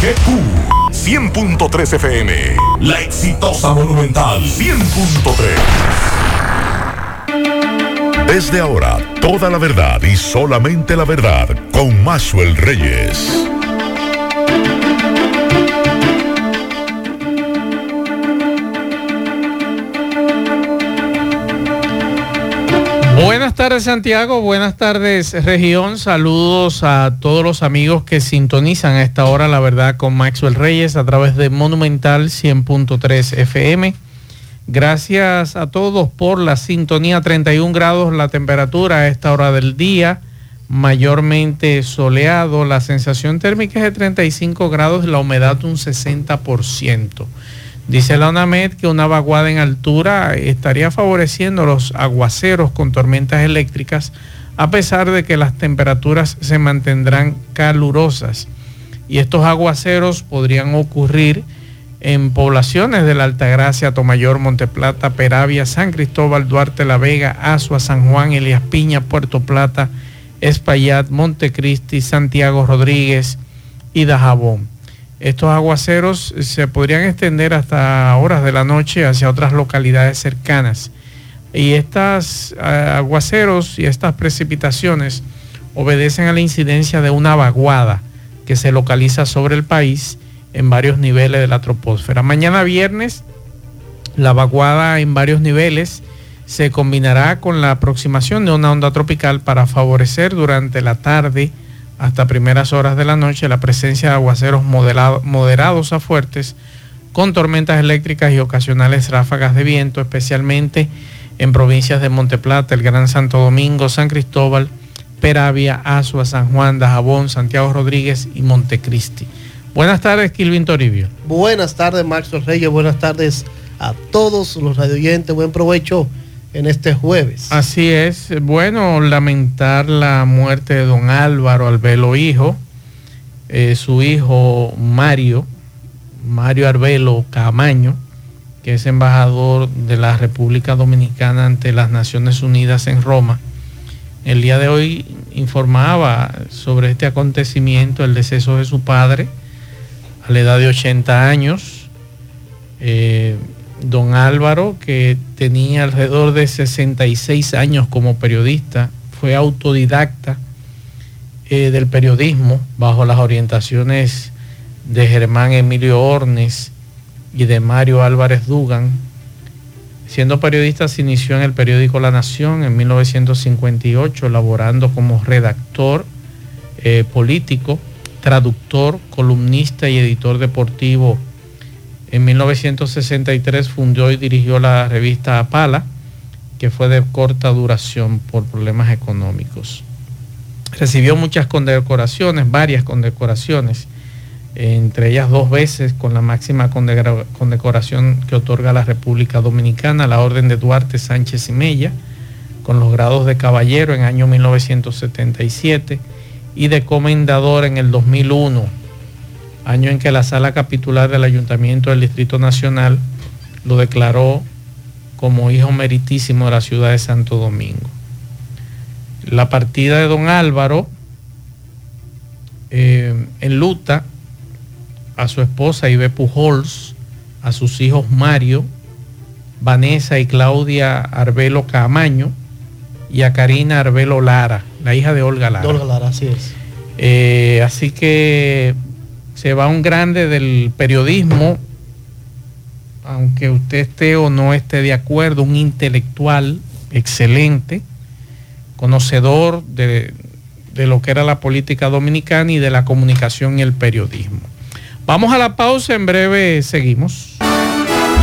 WKQ 100.3 FM. La exitosa Monumental 100.3. Desde ahora, toda la verdad y solamente la verdad con Maxwell Reyes. Buenas tardes Santiago, buenas tardes región, saludos a todos los amigos que sintonizan a esta hora, la verdad, con Maxwell Reyes a través de Monumental 100.3 FM. Gracias a todos por la sintonía, 31 grados la temperatura a esta hora del día, mayormente soleado, la sensación térmica es de 35 grados, la humedad un 60%. Dice la UNAMED que una vaguada en altura estaría favoreciendo los aguaceros con tormentas eléctricas a pesar de que las temperaturas se mantendrán calurosas. Y estos aguaceros podrían ocurrir en poblaciones de la Altagracia, Tomayor, Monteplata, Peravia, San Cristóbal, Duarte, La Vega, Azua, San Juan, Elias Piña, Puerto Plata, Espaillat, Montecristi, Santiago Rodríguez y Dajabón. Estos aguaceros se podrían extender hasta horas de la noche hacia otras localidades cercanas. Y estos eh, aguaceros y estas precipitaciones obedecen a la incidencia de una vaguada que se localiza sobre el país en varios niveles de la troposfera. Mañana viernes, la vaguada en varios niveles se combinará con la aproximación de una onda tropical para favorecer durante la tarde hasta primeras horas de la noche la presencia de aguaceros moderados a fuertes con tormentas eléctricas y ocasionales ráfagas de viento, especialmente en provincias de Monteplata, el Gran Santo Domingo, San Cristóbal, Peravia, Azua, San Juan, Dajabón, Santiago Rodríguez y Montecristi. Buenas tardes, Kilvin Toribio. Buenas tardes, Maxwell Reyes. Buenas radioyentes. a todos los radioyentes. Buen provecho en este jueves. Así es. Bueno, lamentar la muerte de don Álvaro Albelo Hijo, eh, su hijo Mario, Mario Arbelo Camaño, que es embajador de la República Dominicana ante las Naciones Unidas en Roma. El día de hoy informaba sobre este acontecimiento, el deceso de su padre, a la edad de 80 años. Eh, don Álvaro, que tenía alrededor de 66 años como periodista, fue autodidacta eh, del periodismo bajo las orientaciones de Germán Emilio Ornes y de Mario Álvarez Dugan. Siendo periodista se inició en el periódico La Nación en 1958, laborando como redactor eh, político, traductor, columnista y editor deportivo en 1963 fundó y dirigió la revista Apala, que fue de corta duración por problemas económicos. Recibió muchas condecoraciones, varias condecoraciones, entre ellas dos veces con la máxima condecoración que otorga la República Dominicana, la Orden de Duarte Sánchez y Mella, con los grados de caballero en año 1977 y de comendador en el 2001 año en que la sala capitular del Ayuntamiento del Distrito Nacional lo declaró como hijo meritísimo de la ciudad de Santo Domingo. La partida de don Álvaro eh, en luta a su esposa Ibe Pujols, a sus hijos Mario, Vanessa y Claudia Arbelo Camaño y a Karina Arbelo Lara, la hija de Olga Lara. Olga Lara, así es. Eh, así que se va un grande del periodismo, aunque usted esté o no esté de acuerdo, un intelectual excelente, conocedor de, lo que era la política dominicana y de la comunicación y el periodismo. Vamos a la pausa, en breve seguimos.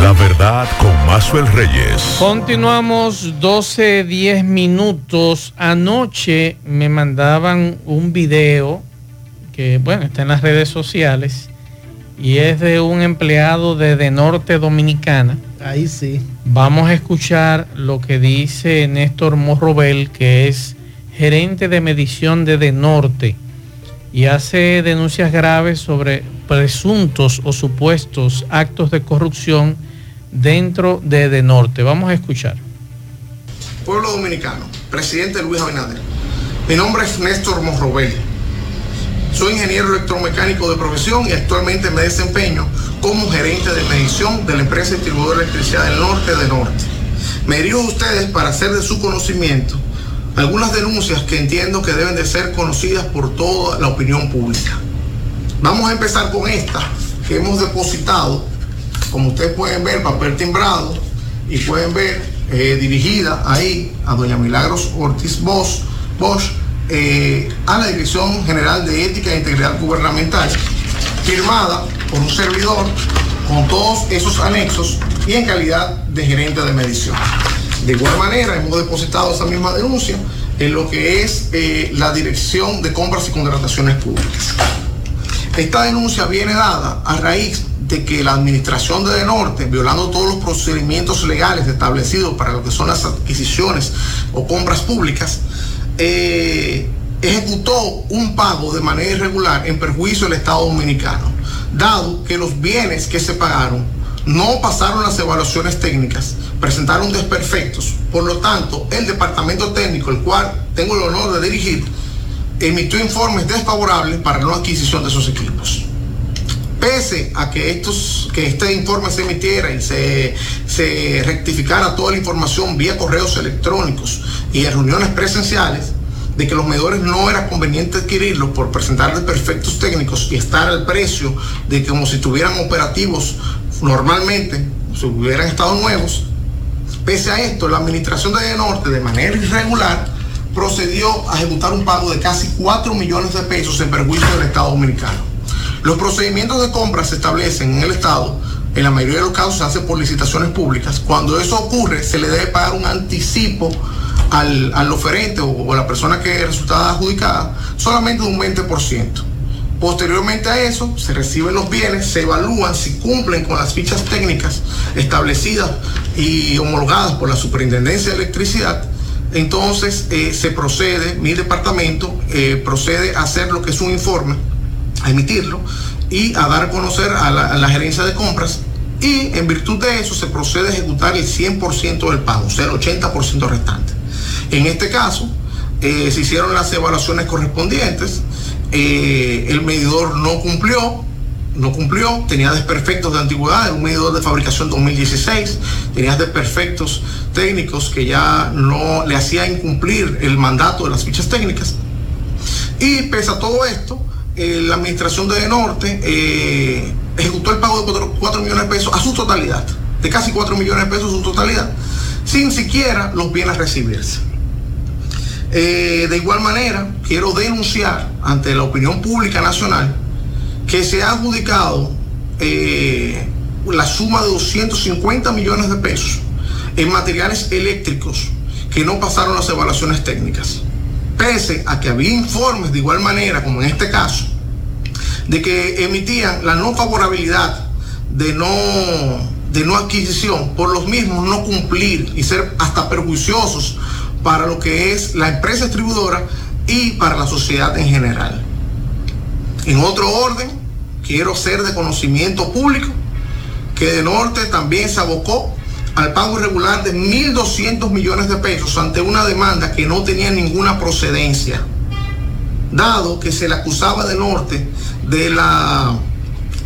La verdad con el Reyes. Continuamos 12, 10 minutos. Anoche me mandaban un video que bueno, está en las redes sociales y es de un empleado de De Norte Dominicana. Ahí sí. Vamos a escuchar lo que dice Néstor Morrobel, que es gerente de medición de De Norte y hace denuncias graves sobre presuntos o supuestos actos de corrupción dentro de De Norte. Vamos a escuchar. Pueblo Dominicano, presidente Luis Abinader. Mi nombre es Néstor Morrobel Soy ingeniero electromecánico de profesión y actualmente me desempeño como gerente de medición de la empresa distribuidora de electricidad del norte de Norte. Me dirijo a ustedes para hacer de su conocimiento algunas denuncias que entiendo que deben de ser conocidas por toda la opinión pública. Vamos a empezar con esta que hemos depositado, como ustedes pueden ver, papel timbrado y pueden ver eh, dirigida ahí a doña Milagros Ortiz Bosch, Bosch eh, a la Dirección General de Ética e Integridad Gubernamental, firmada por un servidor con todos esos anexos y en calidad de gerente de medición. De igual manera, hemos depositado esa misma denuncia en lo que es eh, la Dirección de Compras y Contrataciones Públicas. Esta denuncia viene dada a raíz de que la administración de Norte, violando todos los procedimientos legales establecidos para lo que son las adquisiciones o compras públicas, eh, ejecutó un pago de manera irregular en perjuicio del Estado Dominicano, dado que los bienes que se pagaron no pasaron las evaluaciones técnicas, presentaron desperfectos. Por lo tanto, el departamento técnico, el cual tengo el honor de dirigir, emitió informes desfavorables para la adquisición de esos equipos. Pese a que, estos, que este informe se emitiera y se, se rectificara toda la información vía correos electrónicos y en reuniones presenciales, de que los medidores no era conveniente adquirirlos por presentar perfectos técnicos y estar al precio de como si estuvieran operativos normalmente, si hubieran estado nuevos. Pese a esto, la administración de Norte, de manera irregular, procedió a ejecutar un pago de casi 4 millones de pesos en perjuicio del Estado Dominicano. Los procedimientos de compra se establecen en el Estado, en la mayoría de los casos se hace por licitaciones públicas. Cuando eso ocurre, se le debe pagar un anticipo al, al oferente o, a la persona que resulta adjudicada solamente de un 20%. Posteriormente a eso, se reciben los bienes, se evalúan si cumplen con las fichas técnicas establecidas y homologadas por la Superintendencia de Electricidad. Entonces eh, se procede, mi departamento eh, procede a hacer lo que es un informe, a emitirlo y a dar a conocer a la, gerencia de compras y en virtud de eso se procede a ejecutar el 100% del pago, o sea, el 80% restante. En este caso, eh, se hicieron las evaluaciones correspondientes, eh, el medidor no cumplió, no cumplió, tenía desperfectos de antigüedad, un medidor de fabricación 2016, tenía desperfectos técnicos que ya no le hacía incumplir el mandato de las fichas técnicas. Y pese a todo esto, eh, la administración de Norte eh, ejecutó el pago de 4, 4 millones de pesos a su totalidad, de casi 4 millones de pesos a su totalidad, sin siquiera los bienes recibirse. Eh, de igual manera, quiero denunciar ante la opinión pública nacional que se ha adjudicado la suma de 250 millones de pesos en materiales eléctricos que no pasaron las evaluaciones técnicas. Pese a que había informes de igual manera, como en este caso, de que emitían la no favorabilidad de no, de no adquisición por los mismos no cumplir y ser hasta perjuiciosos para lo que es la empresa distribuidora y para la sociedad en general. En otro orden, quiero ser de conocimiento público que de Norte también se abocó al pago irregular de 1.200 millones de pesos ante una demanda que no tenía ninguna procedencia, dado que se le acusaba de Norte de la,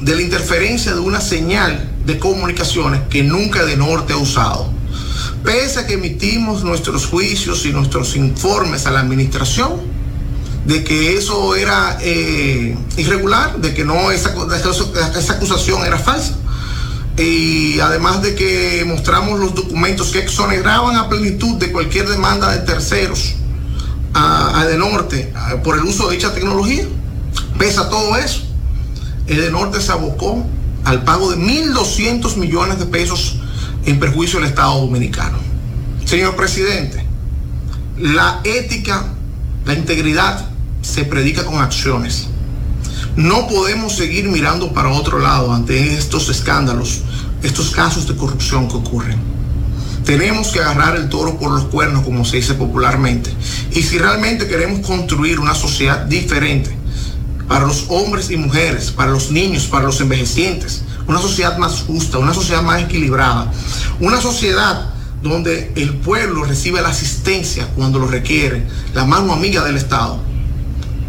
de la interferencia de una señal de comunicaciones que nunca de Norte ha usado. Pese a que emitimos nuestros juicios y nuestros informes a la administración, de que eso era eh, irregular, de que no esa, esa acusación era falsa. Y además de que mostramos los documentos que exoneraban a plenitud de cualquier demanda de terceros a, a de Norte a, por el uso de dicha tecnología. Pese a todo eso, el de Norte se abocó al pago de 1.200 millones de pesos en perjuicio del Estado Dominicano. Señor presidente, la ética, la integridad se predica con acciones. No podemos seguir mirando para otro lado ante estos escándalos, estos casos de corrupción que ocurren. Tenemos que agarrar el toro por los cuernos, como se dice popularmente. Y si realmente queremos construir una sociedad diferente para los hombres y mujeres, para los niños, para los envejecientes, una sociedad más justa, una sociedad más equilibrada, una sociedad donde el pueblo recibe la asistencia cuando lo requiere, la mano amiga del Estado.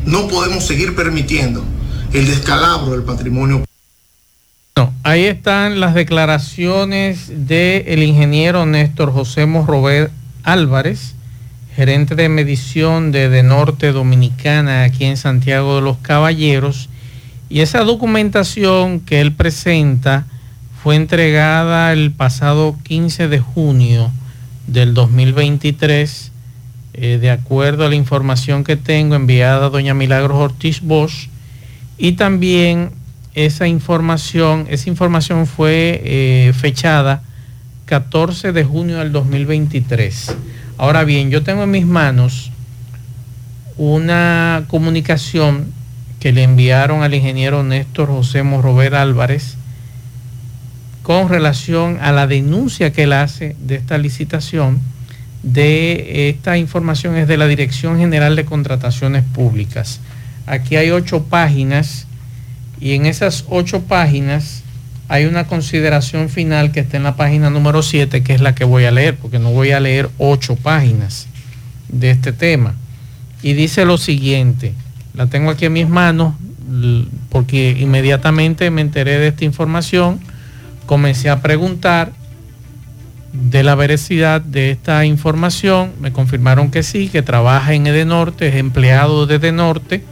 No podemos seguir permitiendo el descalabro del patrimonio. No, ahí están las declaraciones del ingeniero Néstor José Morrover Álvarez, gerente de medición de, de Norte Dominicana aquí en Santiago de los Caballeros. Y esa documentación que él presenta fue entregada el pasado 15 de junio del 2023, eh, de acuerdo a la información que tengo enviada a doña Milagros Ortiz Bosch. Y también esa información, esa información fue eh, fechada 14 de junio del 2023. Ahora bien, yo tengo en mis manos una comunicación que le enviaron al ingeniero Néstor José Morrover Álvarez con relación a la denuncia que él hace de esta licitación. De esta información es de la Dirección General de Contrataciones Públicas. Aquí hay ocho páginas y en esas ocho páginas hay una consideración final que está en la página número 7, que es la que voy a leer, porque no voy a leer ocho páginas de este tema. Y dice lo siguiente, la tengo aquí en mis manos, porque inmediatamente me enteré de esta información comencé a preguntar de la veracidad de esta información. Me confirmaron que sí, que trabaja en Edenorte, es empleado de Edenorte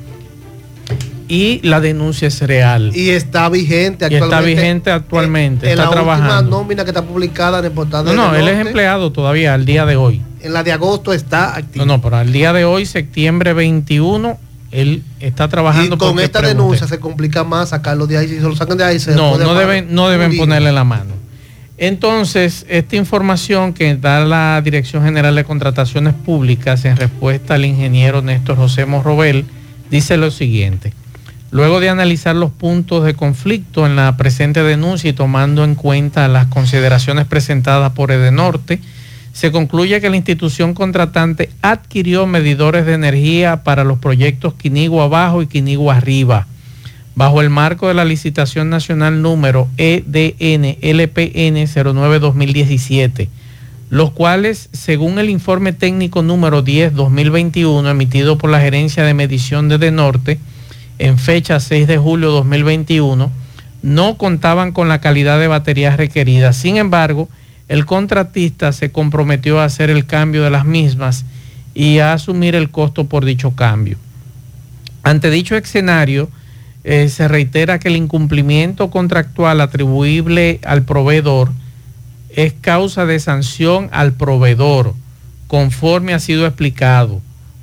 y la denuncia es real. Y está vigente actualmente. Y está vigente actualmente. En, está la trabajando. última nómina que está publicada en el portal No, no, él es empleado todavía al día de hoy. En la de agosto está activo. No, no, pero al día de hoy, septiembre 21, él está trabajando. Y con esta denuncia se complica más sacarlo de ahí. Si se lo sacan de ahí, se No, no deben, no deben ponerle la mano. Entonces, esta información que da la Dirección General de Contrataciones Públicas en respuesta al ingeniero Néstor José Morrobel dice lo siguiente. Luego de analizar los puntos de conflicto en la presente denuncia y tomando en cuenta las consideraciones presentadas por Edenorte, se concluye que la institución contratante adquirió medidores de energía para los proyectos Quinigua Abajo y Quinigua Arriba, bajo el marco de la licitación nacional número EDN LPN 09-2017, los cuales, según el informe técnico número 10-2021 emitido por la Gerencia de Medición de Norte, en fecha 6 de julio 2021, no contaban con la calidad de baterías requeridas. Sin embargo, el contratista se comprometió a hacer el cambio de las mismas y a asumir el costo por dicho cambio. Ante dicho escenario, eh, se reitera que el incumplimiento contractual atribuible al proveedor es causa de sanción al proveedor, conforme ha sido explicado,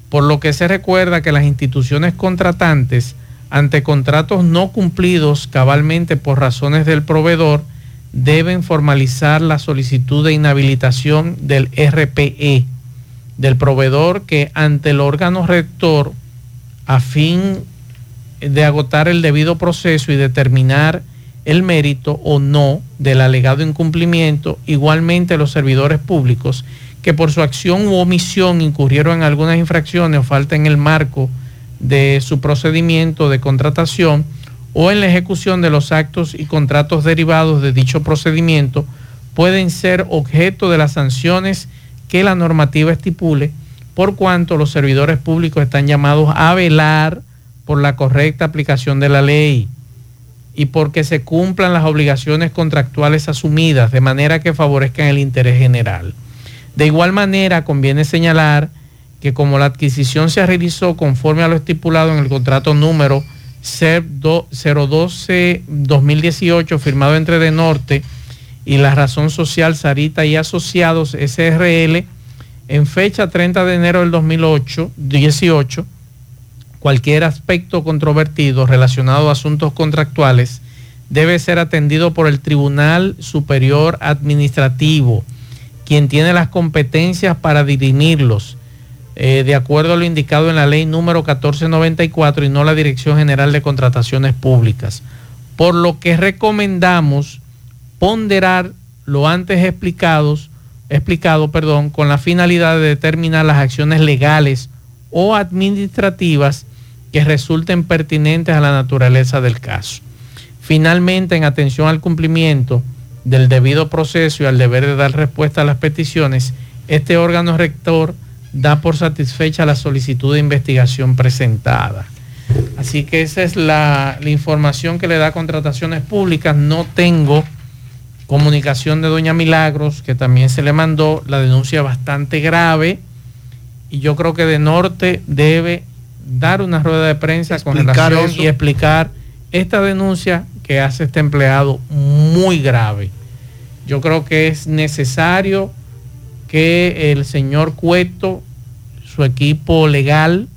por lo que se recuerda que las instituciones contratantes, ante contratos no cumplidos cabalmente por razones del proveedor, deben formalizar la solicitud de inhabilitación del RPE del proveedor que ante el órgano rector a fin de agotar el debido proceso y determinar el mérito o no del alegado incumplimiento, igualmente los servidores públicos que por su acción u omisión incurrieron en algunas infracciones o falta en el marco de su procedimiento de contratación, o en la ejecución de los actos y contratos derivados de dicho procedimiento pueden ser objeto de las sanciones que la normativa estipule, por cuanto los servidores públicos están llamados a velar por la correcta aplicación de la ley y porque se cumplan las obligaciones contractuales asumidas de manera que favorezcan el interés general. De igual manera, conviene señalar que como la adquisición se realizó conforme a lo estipulado en el contrato número 012-2018 firmado entre De Norte y la Razón Social Sarita y Asociados SRL en fecha 30 de enero del 2008, 18, cualquier aspecto controvertido relacionado a asuntos contractuales debe ser atendido por el Tribunal Superior Administrativo, quien tiene las competencias para dirimirlos eh, de acuerdo a lo indicado en la ley número 1494 y no la Dirección General de Contrataciones Públicas. Por lo que recomendamos ponderar lo antes explicados, explicado perdón, con la finalidad de determinar las acciones legales o administrativas que resulten pertinentes a la naturaleza del caso. Finalmente, en atención al cumplimiento del debido proceso y al deber de dar respuesta a las peticiones, este órgano rector da por satisfecha la solicitud de investigación presentada. Así que esa es la, la información que le da Contrataciones Públicas. No tengo comunicación de Doña Milagros, que también se le mandó la denuncia bastante grave. Y yo creo que de Norte debe dar una rueda de prensa con relación y explicar esta denuncia que hace este empleado muy grave. Yo creo que es necesario que el señor Cueto, su equipo legal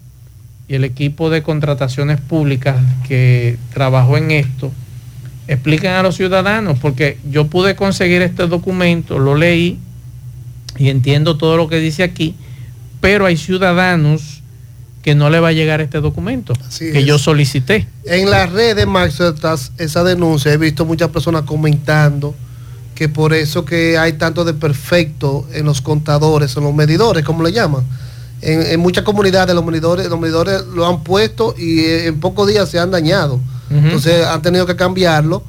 y el equipo de contrataciones públicas que trabajó en esto, expliquen a los ciudadanos, porque yo pude conseguir este documento, lo leí y entiendo todo lo que dice aquí, pero hay ciudadanos que no le va a llegar este documento que yo solicité. En las redes, Max, esa denuncia, he visto muchas personas comentando que por eso que hay tanto de perfecto en los contadores, en los medidores, como le llaman. En, muchas comunidades los medidores, los medidores lo han puesto y en pocos días se han dañado. Entonces han tenido que cambiarlo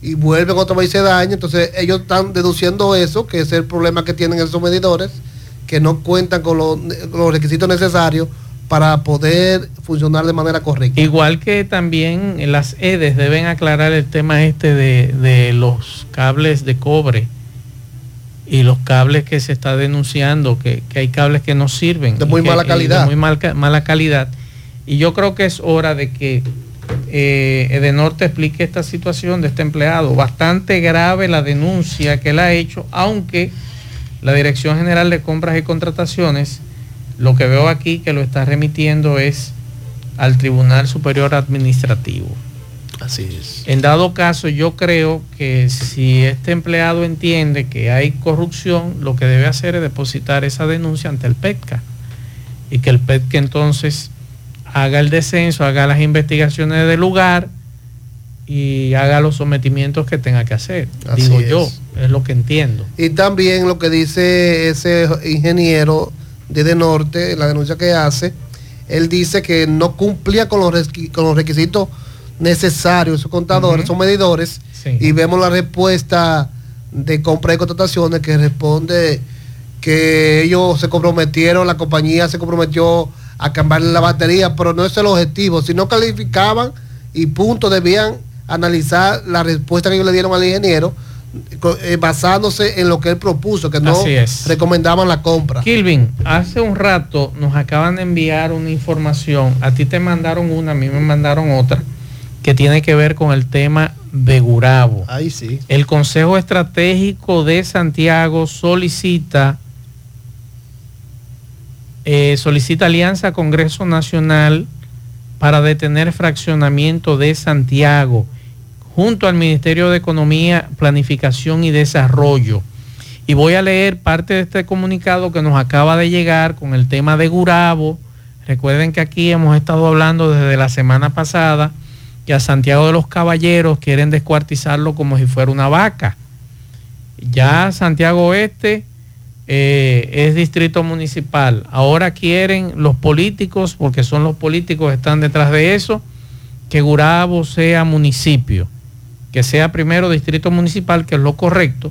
y vuelven otra vez y se daña. Entonces ellos están deduciendo eso, que es el problema que tienen esos medidores, que no cuentan con los requisitos necesarios para poder funcionar de manera correcta. Igual que también las EDES deben aclarar el tema este de, los cables de cobre y los cables que se está denunciando, que, hay cables que no sirven. De muy mala calidad. De muy mala calidad. Y yo creo que es hora de que eh, Edenorte explique esta situación de este empleado. Bastante grave la denuncia que él ha hecho, aunque la Dirección General de Compras y Contrataciones lo que veo aquí que lo está remitiendo es al Tribunal Superior Administrativo. Así es. En dado caso, yo creo que si este empleado entiende que hay corrupción, lo que debe hacer es depositar esa denuncia ante el PETCA y que el PETCA entonces haga el descenso, haga las investigaciones del lugar y haga los sometimientos que tenga que hacer. Digo yo, es lo que entiendo. Y también lo que dice ese ingeniero de Norte, la denuncia que hace, él dice que no cumplía con los, con los requisitos necesarios, esos contadores, esos medidores, y vemos la respuesta de compra y contrataciones que responde que ellos se comprometieron, la compañía se comprometió a cambiarle la batería, pero no es el objetivo, si no calificaban y punto, debían analizar la respuesta que ellos le dieron al ingeniero, basándose en lo que él propuso, que no recomendaban la compra. Kilvin, hace un rato nos acaban de enviar una información, a ti te mandaron una, a mí me mandaron otra, que tiene que ver con el tema de Gurabo. Ahí sí. El Consejo Estratégico de Santiago solicita eh, solicita alianza Congreso Nacional para detener fraccionamiento de Santiago junto al Ministerio de Economía, Planificación y Desarrollo. Y voy a leer parte de este comunicado que nos acaba de llegar con el tema de Gurabo. Recuerden que aquí hemos estado hablando desde la semana pasada que a Santiago de los Caballeros quieren descuartizarlo como si fuera una vaca. Ya Santiago Oeste eh, es distrito municipal. Ahora quieren los políticos, porque son los políticos que están detrás de eso, que Gurabo sea municipio que sea primero distrito municipal, que es lo correcto,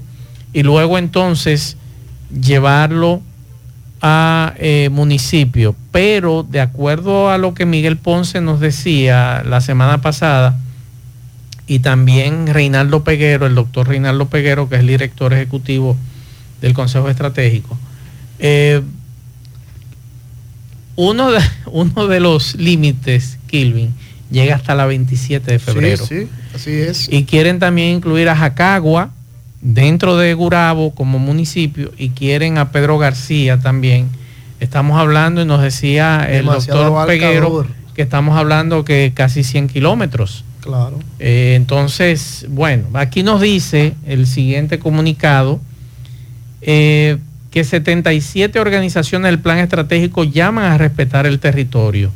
y luego entonces llevarlo a eh, municipio. Pero de acuerdo a lo que Miguel Ponce nos decía la semana pasada, y también Reinaldo Peguero, el doctor Reinaldo Peguero, que es el director ejecutivo del Consejo Estratégico, eh, uno, de, uno de los límites, Kilvin, llega hasta la 27 de febrero. Sí, sí, así es. Y quieren también incluir a Jacagua dentro de Gurabo como municipio y quieren a Pedro García también. Estamos hablando y nos decía el doctor Peguero que estamos hablando que casi 100 kilómetros. Claro. Eh, entonces, bueno, aquí nos dice el siguiente comunicado eh, que 77 organizaciones del plan estratégico llaman a respetar el territorio.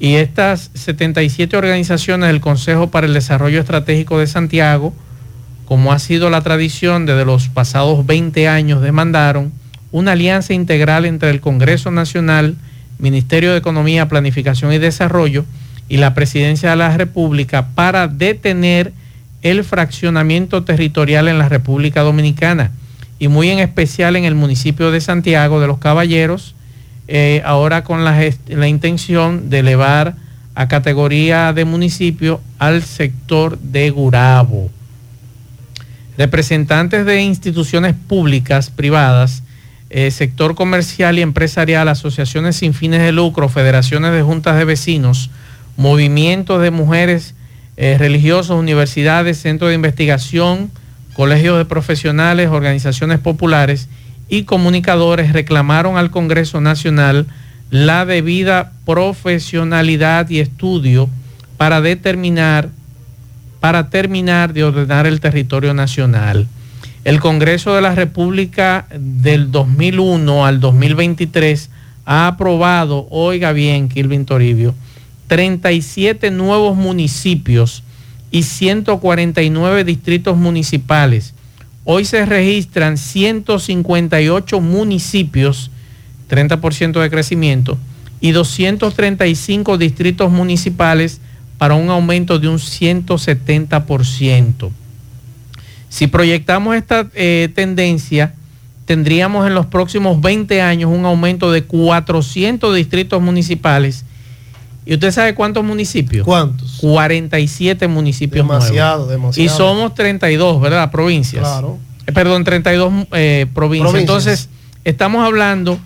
Y estas 77 organizaciones del Consejo para el Desarrollo Estratégico de Santiago, como ha sido la tradición desde los pasados 20 años, demandaron una alianza integral entre el Congreso Nacional, Ministerio de Economía, Planificación y Desarrollo y la Presidencia de la República para detener el fraccionamiento territorial en la República Dominicana y muy en especial en el municipio de Santiago de los Caballeros, eh, ahora con la, intención de elevar a categoría de municipio al sector de Gurabo. Representantes de instituciones públicas, privadas, eh, sector comercial y empresarial, asociaciones sin fines de lucro, federaciones de juntas de vecinos, movimientos de mujeres eh, religiosos, universidades, centros de investigación, colegios de profesionales, organizaciones populares y comunicadores reclamaron al Congreso Nacional la debida profesionalidad y estudio para determinar, para terminar de ordenar el territorio nacional. El Congreso de la República del 2001 al 2023 ha aprobado, oiga bien, Kilvin Toribio, 37 nuevos municipios y 149 distritos municipales. Hoy se registran 158 municipios 30% de crecimiento, y 235 distritos municipales para un aumento de un 170%. Si proyectamos esta eh, tendencia, tendríamos en los próximos 20 años un aumento de 400 distritos municipales. ¿Y usted sabe cuántos municipios? ¿Cuántos? 47 municipios demasiado, Demasiado, Y somos 32, ¿verdad? Provincias. Claro. Eh, perdón, 32 eh, provincias. Entonces, estamos hablando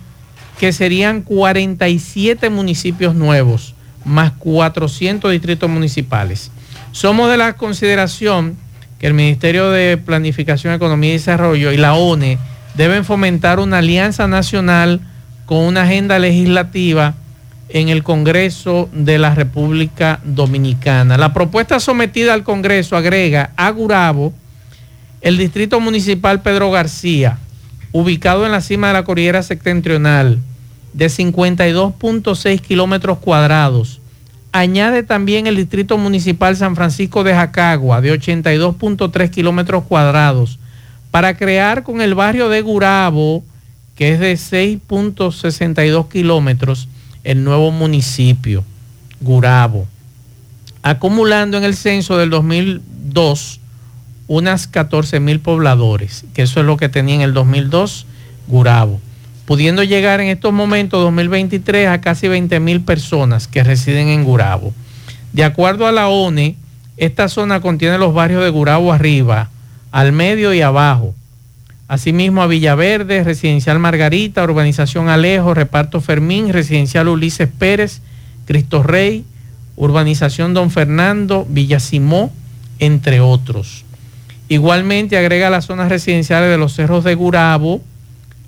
que serían 47 municipios nuevos, más 400 distritos municipales. Somos de la consideración que el Ministerio de Planificación, Economía y Desarrollo y la ONE deben fomentar una alianza nacional con una agenda legislativa en el Congreso de la República Dominicana. La propuesta sometida al Congreso agrega a Gurabo el Distrito Municipal Pedro García, ubicado en la cima de la cordillera septentrional, de 52.6 kilómetros cuadrados. Añade también el Distrito Municipal San Francisco de Jacagua, de 82.3 kilómetros cuadrados, para crear con el barrio de Gurabo, que es de 6.62 kilómetros, el nuevo municipio, Gurabo, acumulando en el censo del 2002 unas 14 mil pobladores, que eso es lo que tenía en el 2002 Gurabo, pudiendo llegar en estos momentos 2023 a casi 20 mil personas que residen en Gurabo. De acuerdo a la ONE, esta zona contiene los barrios de Gurabo arriba, al medio y abajo. Asimismo a Villaverde, Residencial Margarita, Urbanización Alejo, Reparto Fermín, Residencial Ulises Pérez, Cristo Rey, Urbanización Don Fernando, Villa Simó, entre otros. Igualmente agrega las zonas residenciales de los cerros de Gurabo,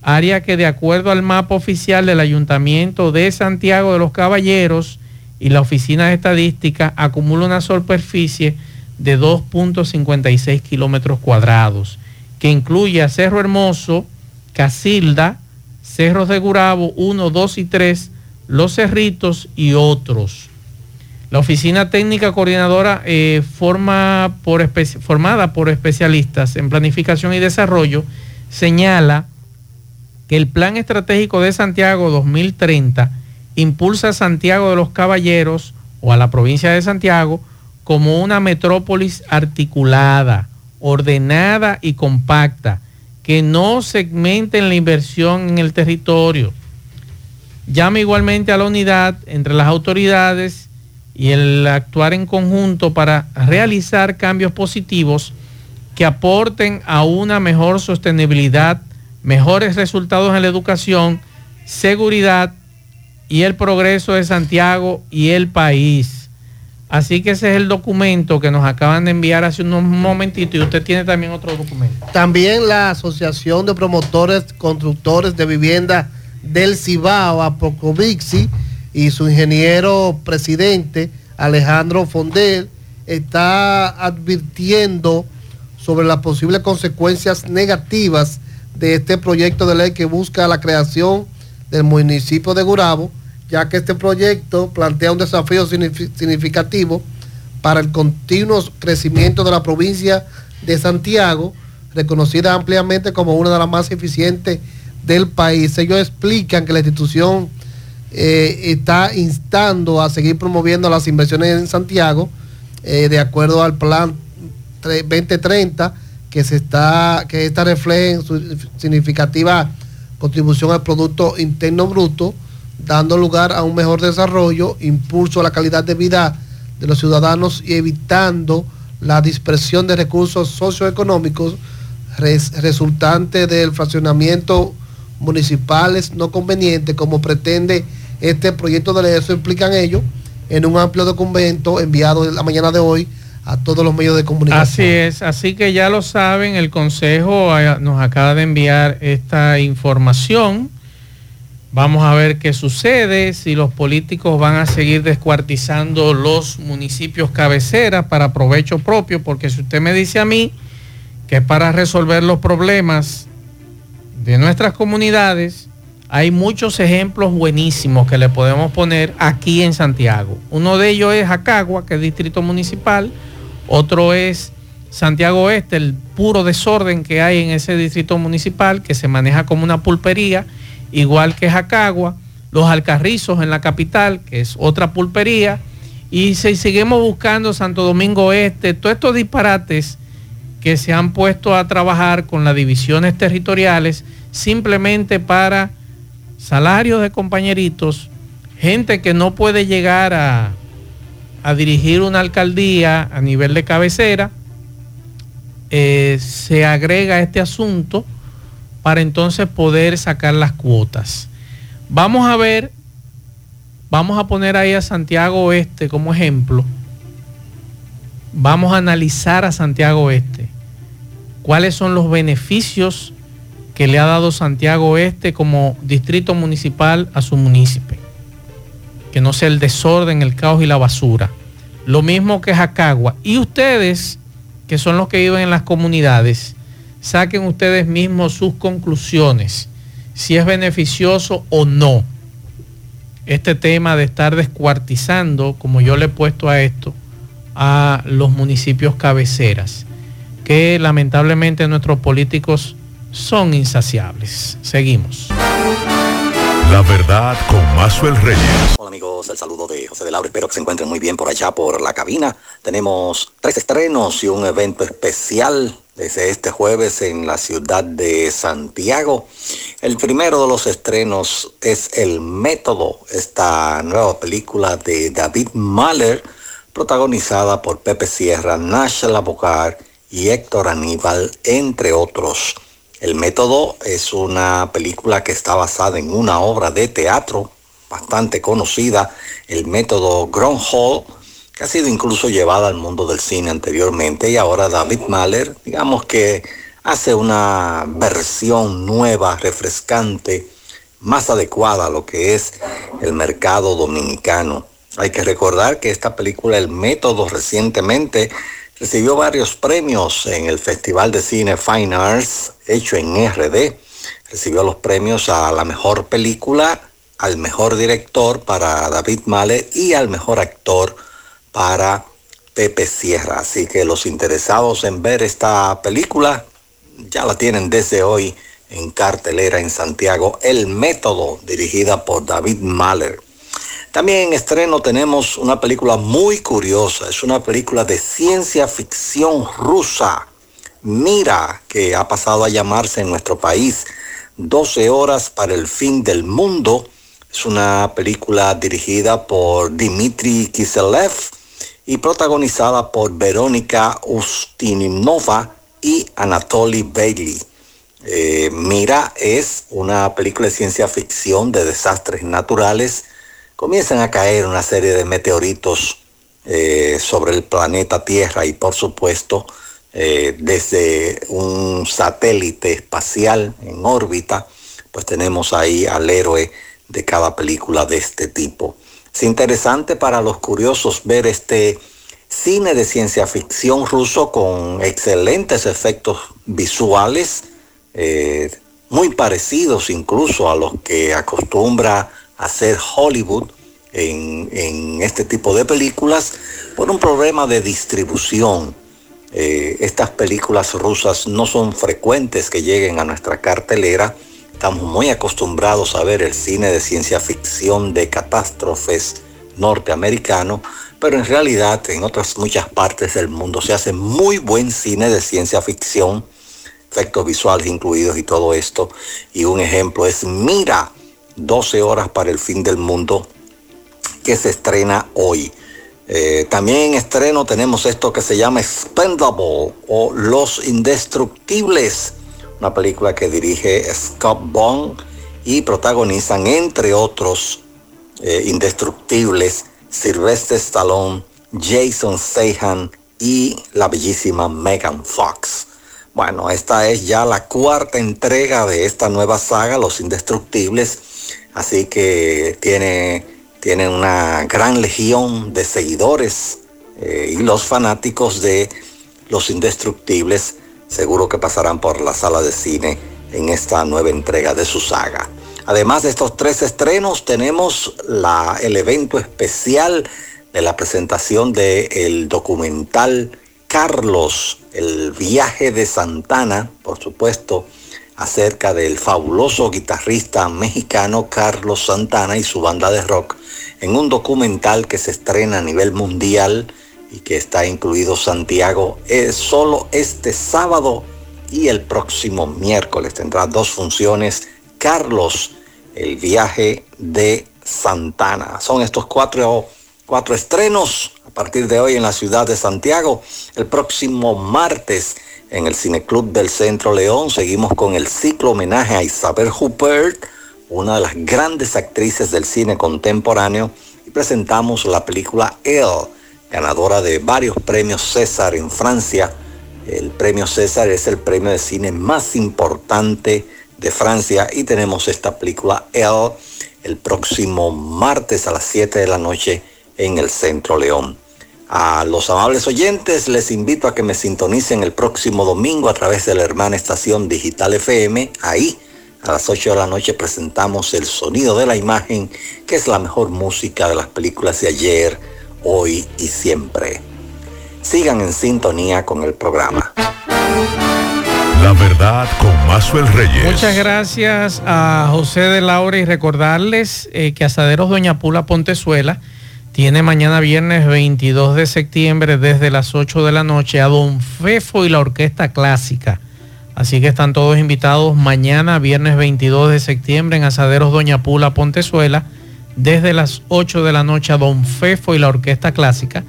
área que de acuerdo al mapa oficial del Ayuntamiento de Santiago de los Caballeros y la Oficina de Estadística acumula una superficie de 2.56 kilómetros cuadrados, que incluye a Cerro Hermoso, Casilda, Cerros de Gurabo 1, 2 y 3, Los Cerritos y otros. La oficina técnica coordinadora eh, forma por formada por especialistas en planificación y desarrollo señala que el Plan Estratégico de Santiago 2030 impulsa a Santiago de los Caballeros o a la provincia de Santiago como una metrópolis articulada, ordenada y compacta, que no segmente en la inversión en el territorio. Llama igualmente a la unidad entre las autoridades y el actuar en conjunto para realizar cambios positivos que aporten a una mejor sostenibilidad, mejores resultados en la educación, seguridad y el progreso de Santiago y el país. Así que ese es el documento que nos acaban de enviar hace unos momentitos y usted tiene también otro documento. También la Asociación de Promotores Constructores de Vivienda del Cibao, Apocovixi, y su ingeniero presidente, Alejandro Fondel, está advirtiendo sobre las posibles consecuencias negativas de este proyecto de ley que busca la creación del municipio de Gurabo, ya que este proyecto plantea un desafío significativo para el continuo crecimiento de la provincia de Santiago, reconocida ampliamente como una de las más eficientes del país. Ellos explican que la institución eh, está instando a seguir promoviendo las inversiones en Santiago eh, de acuerdo al plan 2030 que se está que esta refleja en su significativa contribución al producto interno bruto dando lugar a un mejor desarrollo, impulso a la calidad de vida de los ciudadanos y evitando la dispersión de recursos socioeconómicos resultante del fraccionamiento municipales no conveniente como pretende este proyecto de ley. Eso explican ellos en un amplio documento enviado la mañana de hoy a todos los medios de comunicación. Así es, así que ya lo saben, el Consejo eh, nos acaba de enviar esta información. Vamos a ver qué sucede, si los políticos van a seguir descuartizando los municipios cabeceras para provecho propio, porque si usted me dice a mí que para resolver los problemas de nuestras comunidades, hay muchos ejemplos buenísimos que le podemos poner aquí en Santiago. Uno de ellos es Acagua, que es distrito municipal. Otro es Santiago Oeste, el puro desorden que hay en ese distrito municipal, que se maneja como una pulpería, igual que Jacagua. Los Alcarrizos en la capital, que es otra pulpería. Y si seguimos buscando Santo Domingo Este, todos estos disparates que se han puesto a trabajar con las divisiones territoriales simplemente para salarios de compañeritos, gente que no puede llegar a, dirigir una alcaldía a nivel de cabecera, eh, se agrega este asunto para entonces poder sacar las cuotas. Vamos a ver, vamos a poner ahí a Santiago Oeste como ejemplo. Vamos a analizar a Santiago Oeste. ¿Cuáles son los beneficios que le ha dado Santiago Oeste como distrito municipal a su municipio. Que no sea el desorden, el caos y la basura. Lo mismo que Jacagua. Y ustedes, que son los que viven en las comunidades, saquen ustedes mismos sus conclusiones, si es beneficioso o no este tema de estar descuartizando, como yo le he puesto a esto, a los municipios cabeceras, que lamentablemente nuestros políticos son insaciables. Seguimos. La verdad con Mazuel Reyes. Hola amigos, el saludo de José de Laura. Espero que se encuentren muy bien por allá, por la cabina. Tenemos tres estrenos y un evento especial desde este jueves en la ciudad de Santiago. El primero de los estrenos es El Método, esta nueva película de David Mahler, protagonizada por Pepe Sierra, Nash Labocar y Héctor Aníbal, entre otros. El método es una película que está basada en una obra de teatro bastante conocida, el método Groundhog, que ha sido incluso llevada al mundo del cine anteriormente y ahora David Mahler, digamos que hace una versión nueva, refrescante, más adecuada a lo que es el mercado dominicano. Hay que recordar que esta película, El Método, recientemente Recibió varios premios en el Festival de Cine Fine Arts hecho en RD. Recibió los premios a la mejor película, al mejor director para David Mahler y al mejor actor para Pepe Sierra. Así que los interesados en ver esta película ya la tienen desde hoy en cartelera en Santiago. El método dirigida por David Mahler. También en estreno tenemos una película muy curiosa, es una película de ciencia ficción rusa. Mira, que ha pasado a llamarse en nuestro país 12 horas para el fin del mundo. Es una película dirigida por Dmitry Kiselev y protagonizada por Verónica Ustininova y Anatoly Bailey. Eh, Mira es una película de ciencia ficción de desastres naturales comienzan a caer una serie de meteoritos eh, sobre el planeta Tierra y por supuesto eh, desde un satélite espacial en órbita, pues tenemos ahí al héroe de cada película de este tipo. Es interesante para los curiosos ver este cine de ciencia ficción ruso con excelentes efectos visuales, eh, muy parecidos incluso a los que acostumbra hacer Hollywood en, este tipo de películas por un problema de distribución. Eh, estas películas rusas no son frecuentes que lleguen a nuestra cartelera. Estamos muy acostumbrados a ver el cine de ciencia ficción de catástrofes norteamericano, pero en realidad en otras muchas partes del mundo se hace muy buen cine de ciencia ficción, efectos visuales incluidos y todo esto. Y un ejemplo es Mira, 12 horas para el fin del mundo, que se estrena hoy. Eh, también en estreno tenemos esto que se llama Spendable o Los Indestructibles, una película que dirige Scott Bond y protagonizan entre otros eh, indestructibles Sylvester Stallone, Jason Statham y la bellísima Megan Fox. Bueno, esta es ya la cuarta entrega de esta nueva saga, Los Indestructibles, así que tiene, tiene una gran legión de seguidores eh, y los fanáticos de Los Indestructibles seguro que pasarán por la sala de cine en esta nueva entrega de su saga. Además de estos tres estrenos, tenemos la, el evento especial de la presentación del documental Carlos, el viaje de Santana, por supuesto, acerca del fabuloso guitarrista mexicano Carlos Santana y su banda de rock, en un documental que se estrena a nivel mundial y que está incluido Santiago, es solo este sábado y el próximo miércoles. Tendrá dos funciones. Carlos, el viaje de Santana. Son estos cuatro, cuatro estrenos a partir de hoy en la ciudad de Santiago. El próximo martes en el Cineclub del Centro León seguimos con el ciclo homenaje a Isabel Huppert, una de las grandes actrices del cine contemporáneo, y presentamos la película Elle, ganadora de varios premios César en Francia. El premio César es el premio de cine más importante de Francia y tenemos esta película Elle el próximo martes a las 7 de la noche en el Centro León. A los amables oyentes les invito a que me sintonicen el próximo domingo a través de la hermana estación Digital FM. Ahí a las 8 de la noche presentamos el sonido de la imagen, que es la mejor música de las películas de ayer, hoy y siempre. Sigan en sintonía con el programa. La verdad con Mazuel Reyes. Muchas gracias a José de Laura y recordarles eh, que Asaderos Doña Pula Pontezuela tiene mañana viernes 22 de septiembre desde las 8 de la noche a Don Fefo y la Orquesta Clásica. Así que están todos invitados mañana viernes 22 de septiembre en Asaderos Doña Pula Pontezuela desde las 8 de la noche a Don Fefo y la Orquesta Clásica.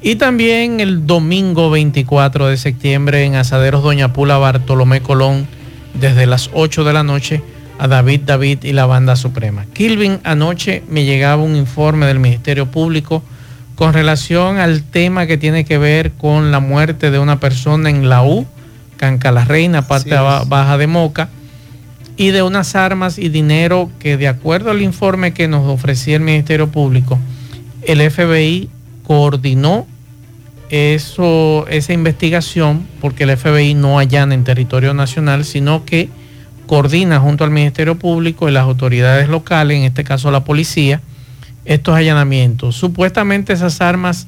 Y también el domingo 24 de septiembre en Asaderos Doña Pula Bartolomé Colón, desde las 8 de la noche a David David y la Banda Suprema. Kilvin, anoche me llegaba un informe del Ministerio Público con relación al tema que tiene que ver con la muerte de una persona en la U, Canca la Reina, parte baja de Moca, y de unas armas y dinero que de acuerdo al informe que nos ofrecía el Ministerio Público, el FBI coordinó eso, esa investigación, porque el FBI no allana en territorio nacional, sino que coordina junto al Ministerio Público y las autoridades locales, en este caso la policía, estos allanamientos. Supuestamente esas armas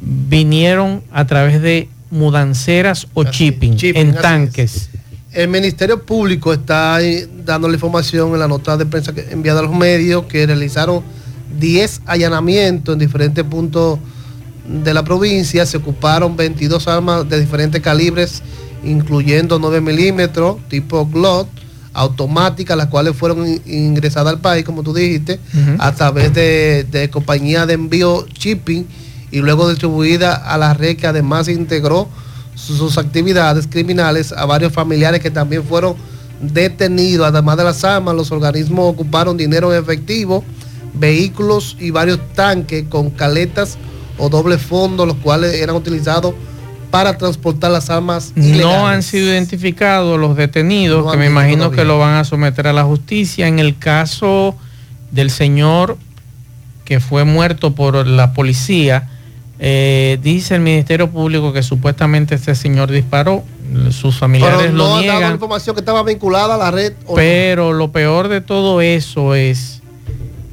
vinieron a través de mudanceras o chipping, en tanques. El Ministerio Público está dando la información en la nota de prensa enviada a los medios que realizaron 10 allanamientos en diferentes puntos de la provincia. Se ocuparon 22 armas de diferentes calibres, incluyendo 9 milímetros, tipo Glock, automáticas, las cuales fueron ingresadas al país, como tú dijiste, a través de, de compañía de envío shipping y luego distribuida a la red que además integró sus, actividades criminales a varios familiares que también fueron detenidos. Además de las armas, los organismos ocuparon dinero en efectivo, vehículos y varios tanques con caletas o doble fondo, los cuales eran utilizados para transportar las armas. No han sido identificados los detenidos, que me imagino que lo van a someter a la justicia. En el caso del señor que fue muerto por la policía, eh, dice el Ministerio Público que supuestamente este señor disparó. Sus familiares lo niegan. información que estaba vinculada a la red. Pero lo peor de todo eso es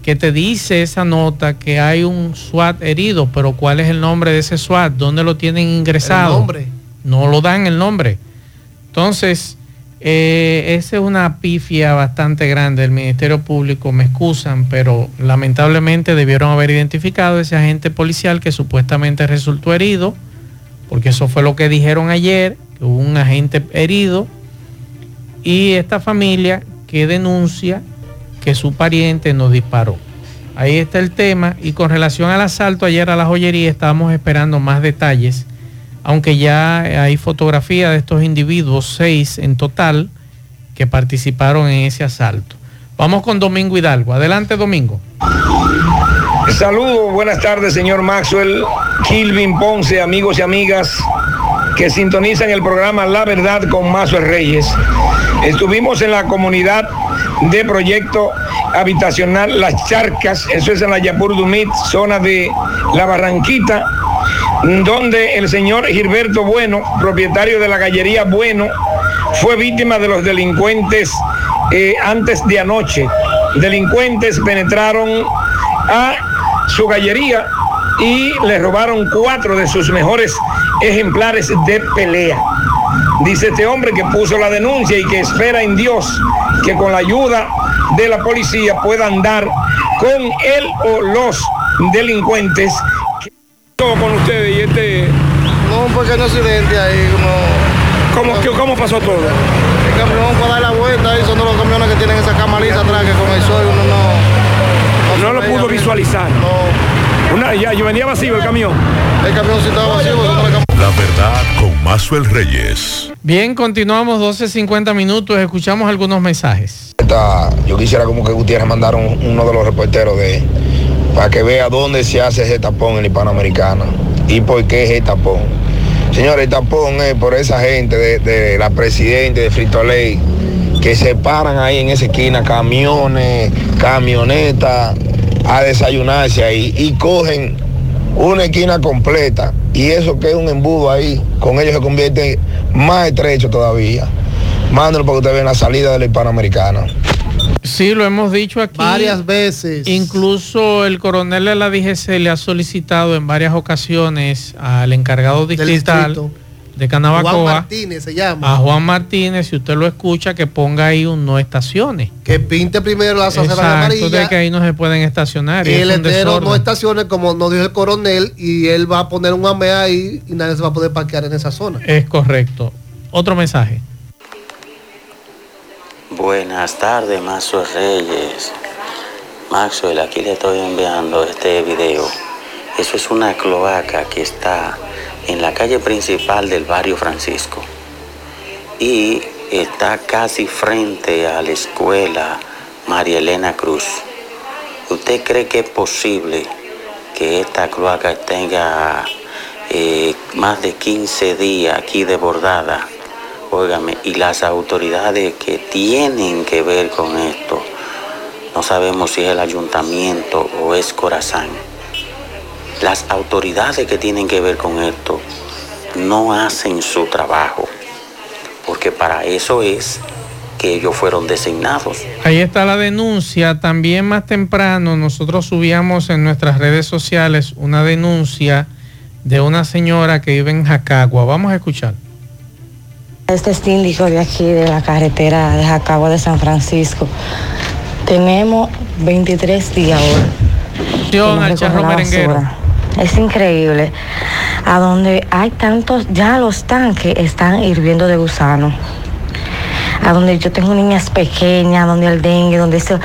que te dice esa nota que hay un SWAT herido, pero ¿cuál es el nombre de ese SWAT? ¿Dónde lo tienen ingresado? El nombre. No lo dan el nombre. Entonces, eh, esa es una pifia bastante grande del Ministerio Público, me excusan, pero lamentablemente debieron haber identificado ese agente policial que supuestamente resultó herido, porque eso fue lo que dijeron ayer, que hubo un agente herido, y esta familia que denuncia que su pariente nos disparó. Ahí está el tema. Y con relación al asalto ayer a la joyería, estábamos esperando más detalles, aunque ya hay fotografía de estos individuos, seis en total, que participaron en ese asalto. Vamos con Domingo Hidalgo. Adelante, Domingo. Saludos, buenas tardes, señor Maxwell, Kilvin Ponce, amigos y amigas que sintonizan el programa La Verdad con Maxwell Reyes. Estuvimos en la comunidad de proyecto habitacional Las Charcas, eso es en la Yapur Dumit, zona de La Barranquita, donde el señor Gilberto Bueno, propietario de la gallería Bueno, fue víctima de los delincuentes eh, antes de anoche. Delincuentes penetraron a su gallería y le robaron cuatro de sus mejores ejemplares de pelea. Dice este hombre que puso la denuncia y que espera en Dios que con la ayuda de la policía puedan dar con él o los delincuentes. Todo con ustedes este... No, un pequeño accidente ahí, como... ¿Cómo, ¿Cómo pasó todo? El camión para dar la vuelta, ahí son de los camiones que tienen esa camaliza atrás que con el sol uno no... No, lo pudo visualizar. No. Una, ya, yo venía vacío el camión. El camión sí estaba vacío, la verdad con Mazuel Reyes. Bien, continuamos 12.50 minutos, escuchamos algunos mensajes. Esta- yo quisiera como que Gutiérrez mandara un- uno de los reporteros de para que vea dónde se hace ese tapón en la hispanoamericana y por qué es el tapón. Señores, el tapón es por esa gente de, la presidente de Frito Ley que se paran ahí en esa esquina camiones, camionetas a desayunarse ahí y cogen una esquina completa y eso que es un embudo ahí, con ellos se convierte más estrecho todavía. Mándenlo para que ustedes vean la salida de la hispanoamericana. Sí, lo hemos dicho aquí. varias veces. Incluso el coronel de la DGC le ha solicitado en varias ocasiones al encargado distrital de Juan Canabacoa, Martínez se llama. a Juan Martínez, si usted lo escucha, que ponga ahí un no estaciones. Que pinte primero la acera Exacto, amarilla. de que ahí no se pueden estacionar. y el desorden. no estacione, como nos dijo el coronel, y él va a poner un AME ahí y nadie se va a poder parquear en esa zona. Es correcto. Otro mensaje. Buenas tardes, Maxwell Reyes. Maxwell, aquí le estoy enviando este video. Eso es una cloaca que está en la calle principal del barrio Francisco. Y está casi frente a la escuela María Elena Cruz. ¿Usted cree que es posible que esta cloaca tenga eh, más de 15 días aquí desbordada? Óigame, y las autoridades que tienen que ver con esto, no sabemos si es el ayuntamiento o es Corazán. Las autoridades que tienen que ver con esto no hacen su trabajo, porque para eso es que ellos fueron designados. Ahí está la denuncia. También más temprano nosotros subíamos en nuestras redes sociales una denuncia de una señora que vive en Jacagua. Vamos a escuchar. Este síndico de aquí, de la carretera de Jacagua de San Francisco. Tenemos 23 días ahora. al charro merenguero. Es increíble. A donde hay tantos, ya los tanques están hirviendo de gusano. A donde yo tengo niñas pequeñas, donde el dengue, donde eso,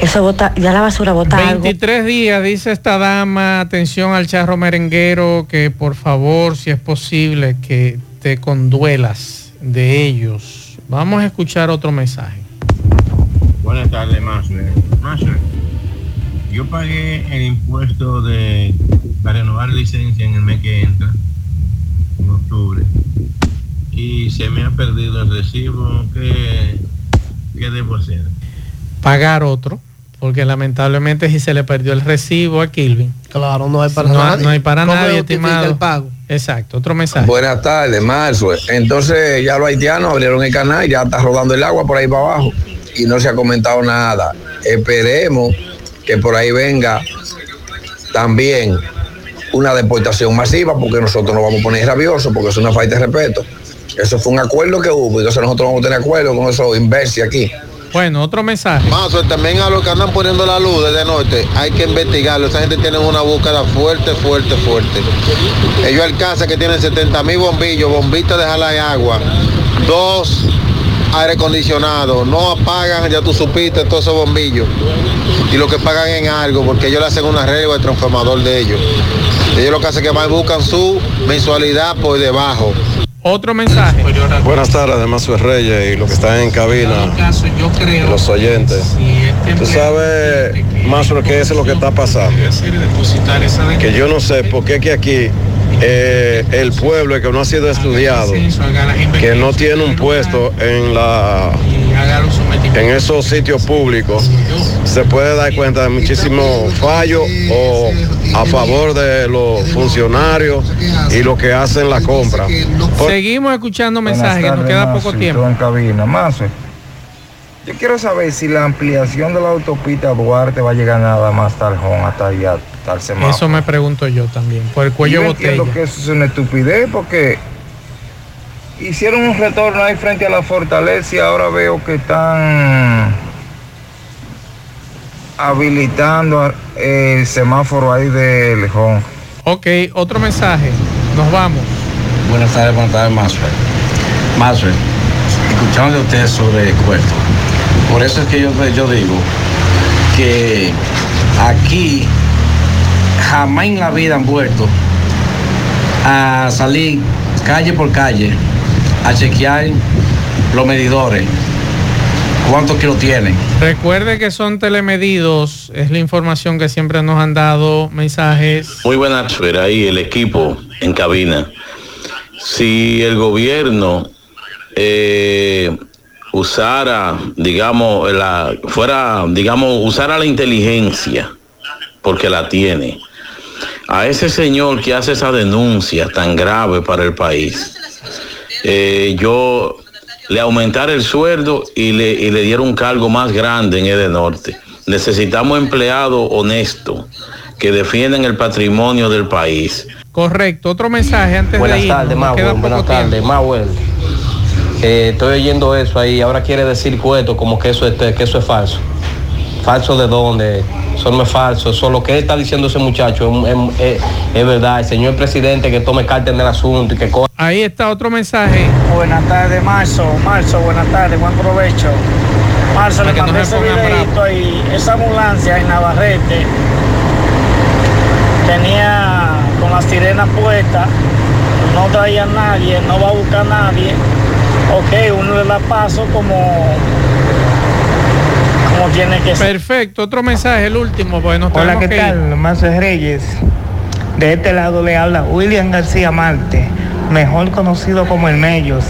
eso bota, ya la basura bota algo. 23 días, dice esta dama, atención al charro merenguero, que por favor, si es posible, que te conduelas de ellos. Vamos a escuchar otro mensaje. Buenas tardes, Maxwell. Maxwell, yo pagué el impuesto de para renovar licencia en el mes que entra, en octubre, y se me ha perdido el recibo. ¿Qué, qué debo hacer? Pagar otro, porque lamentablemente si se le perdió el recibo a Kilvin. Claro, no hay para no, nadie. no hay para ¿Cómo nadie, estimado. el pago? Exacto, otro mensaje. Buenas tardes, Marzo. Entonces ya los haitianos abrieron el canal, ya está rodando el agua por ahí para abajo y no se ha comentado nada. Esperemos que por ahí venga también una deportación masiva porque nosotros nos vamos a poner rabiosos porque es una falta de respeto. Eso fue un acuerdo que hubo, entonces nosotros vamos a tener acuerdo con esos imbéciles aquí. Bueno, otro mensaje. Mazo, también a los que andan poniendo la luz desde norte, hay que investigarlo. Esa gente tiene una búsqueda fuerte, fuerte, fuerte. Ellos alcanzan que tienen 70 mil bombillos, bombitas de jala de agua, dos aire acondicionado, no apagan, ya tú supiste, todos esos bombillos. Y lo que pagan en algo, porque ellos le hacen una regla al transformador de ellos. Ellos lo que hacen es que más buscan su mensualidad por debajo. Otro mensaje. Buenas tardes, soy Reyes y los que están en cabina, los oyentes. Tú sabes más lo que es lo que está pasando. Que yo no sé por qué que aquí eh, el pueblo que no ha sido estudiado, que no tiene un puesto en la en esos sitios públicos, se puede dar cuenta de muchísimos fallos o a favor de los funcionarios y lo que hacen la compra. Seguimos escuchando mensajes, que nos queda poco tiempo. en cabina. Mazo, yo quiero saber si la ampliación de la autopista Duarte va a llegar nada más hasta el Jón, hasta allá, el semáforo. Eso me pregunto yo también, por el cuello yo botella. entiendo que eso es una estupidez porque hicieron un retorno ahí frente a la fortaleza y ahora veo que están habilitando eh, el semáforo ahí de Lejón. Ok, otro mensaje. Nos vamos. Buenas tardes, buenas tardes, Maxwell. Maxwell, escuchando de usted sobre Cuerto. Por eso es que yo, yo digo que aquí jamás en la vida han vuelto a salir calle por calle a chequear los medidores. ¿Cuántos kilos tienen? Recuerde que son telemedidos, es la información que siempre nos han dado mensajes. Muy buenas, ver ahí el equipo en cabina. Si el gobierno eh, usara, digamos, la, fuera, digamos, usara la inteligencia, porque la tiene, a ese señor que hace esa denuncia tan grave para el país, eh, yo le aumentara el sueldo y le, y le diera un cargo más grande en EDE Norte. Necesitamos empleados honestos que defiendan el patrimonio del país. Correcto, otro mensaje antes Buenas de ir. tardes, Mauel. Buenas tardes, Mauel. Eh, estoy oyendo eso ahí. Ahora quiere decir cueto como que eso, es, que eso es falso. ¿Falso de dónde? Eso no es falso. Eso lo que está diciendo ese muchacho es, es- es verdad. El señor presidente que tome carta en el asunto y que co- Ahí está otro mensaje. Buenas tardes, Marzo. Marzo, buenas tardes, buen provecho. Marzo, Para le no mandé se ese videito ahí. Esa ambulancia en Navarrete tenía con las sirenas puestas, no traía a nadie, no va a buscar a nadie. Ok, uno le da paso como, como tiene que ser. Perfecto, otro mensaje, el último, pues nos Hola, ¿qué que tal? Mazo Reyes. De este lado le habla William García Marte, mejor conocido como el Mellos,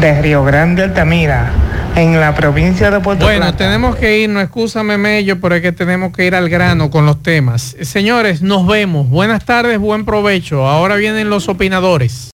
de Río Grande, Altamira, en la provincia de Puerto Bueno, Plata. tenemos que ir, no excúsame Mello, pero es que tenemos que ir al grano con los temas. Señores, nos vemos. Buenas tardes, buen provecho. Ahora vienen los opinadores.